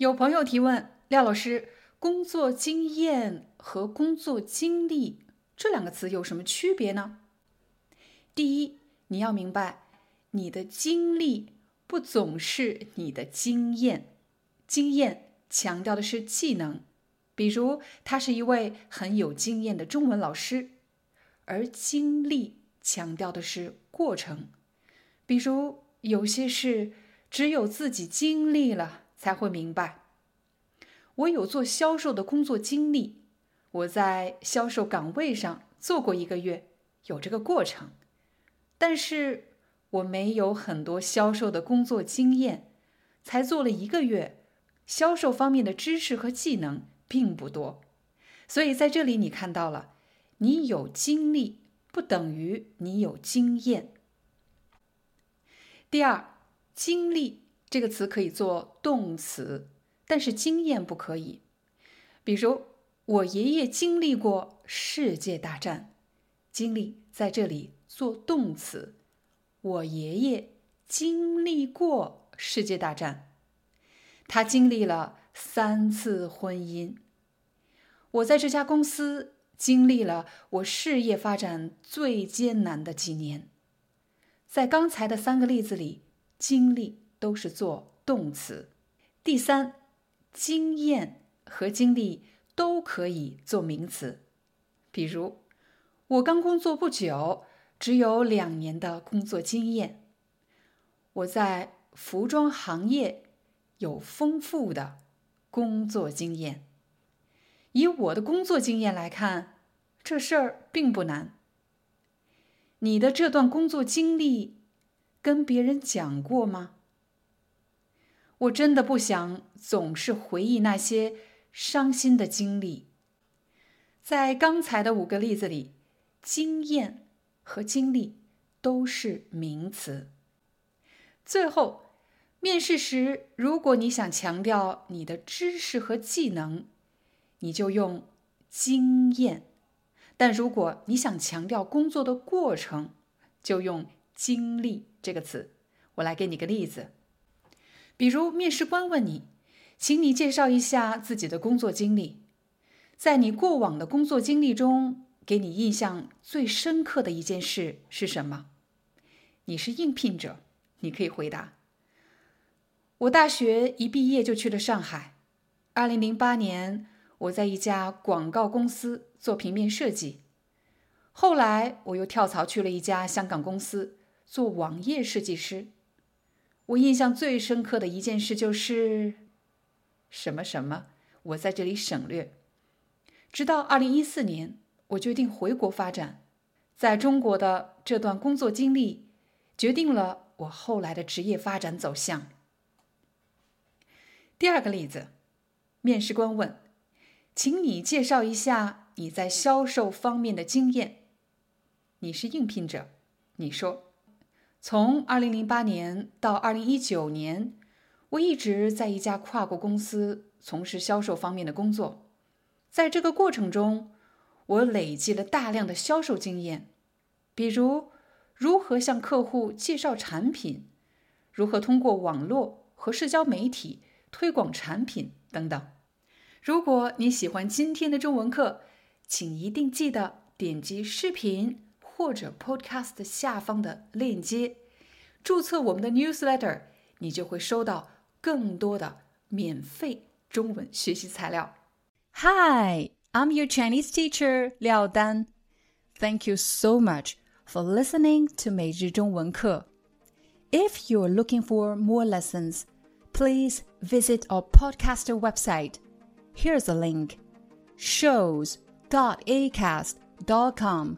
有朋友提问：廖老师，工作经验和工作经历这两个词有什么区别呢？第一，你要明白，你的经历不总是你的经验，经验强调的是技能，比如他是一位很有经验的中文老师，而经历强调的是过程，比如有些事只有自己经历了。才会明白。我有做销售的工作经历，我在销售岗位上做过一个月，有这个过程。但是我没有很多销售的工作经验，才做了一个月，销售方面的知识和技能并不多。所以在这里你看到了，你有经历不等于你有经验。第二，经历。这个词可以做动词，但是经验不可以。比如，我爷爷经历过世界大战，经历在这里做动词。我爷爷经历过世界大战，他经历了三次婚姻。我在这家公司经历了我事业发展最艰难的几年。在刚才的三个例子里，经历。都是做动词。第三，经验和经历都可以做名词。比如，我刚工作不久，只有两年的工作经验。我在服装行业有丰富的工作经验。以我的工作经验来看，这事儿并不难。你的这段工作经历跟别人讲过吗？我真的不想总是回忆那些伤心的经历。在刚才的五个例子里，经验和经历都是名词。最后，面试时，如果你想强调你的知识和技能，你就用经验；但如果你想强调工作的过程，就用经历这个词。我来给你个例子。比如，面试官问你，请你介绍一下自己的工作经历。在你过往的工作经历中，给你印象最深刻的一件事是什么？你是应聘者，你可以回答：我大学一毕业就去了上海。二零零八年，我在一家广告公司做平面设计。后来，我又跳槽去了一家香港公司做网页设计师。我印象最深刻的一件事就是什么什么，我在这里省略。直到二零一四年，我决定回国发展，在中国的这段工作经历，决定了我后来的职业发展走向。第二个例子，面试官问：“请你介绍一下你在销售方面的经验。”你是应聘者，你说。从二零零八年到二零一九年，我一直在一家跨国公司从事销售方面的工作。在这个过程中，我累积了大量的销售经验，比如如何向客户介绍产品，如何通过网络和社交媒体推广产品等等。如果你喜欢今天的中文课，请一定记得点击视频。或者 Podcast 下方的链接，注册我们的 Newsletter，你就会收到更多的免费中文学习材料。Hi, I'm your Chinese teacher 廖丹。Thank you so much for listening to 每日中文课。If you're looking for more lessons, please visit our podcaster website. Here's a link: shows.acast.com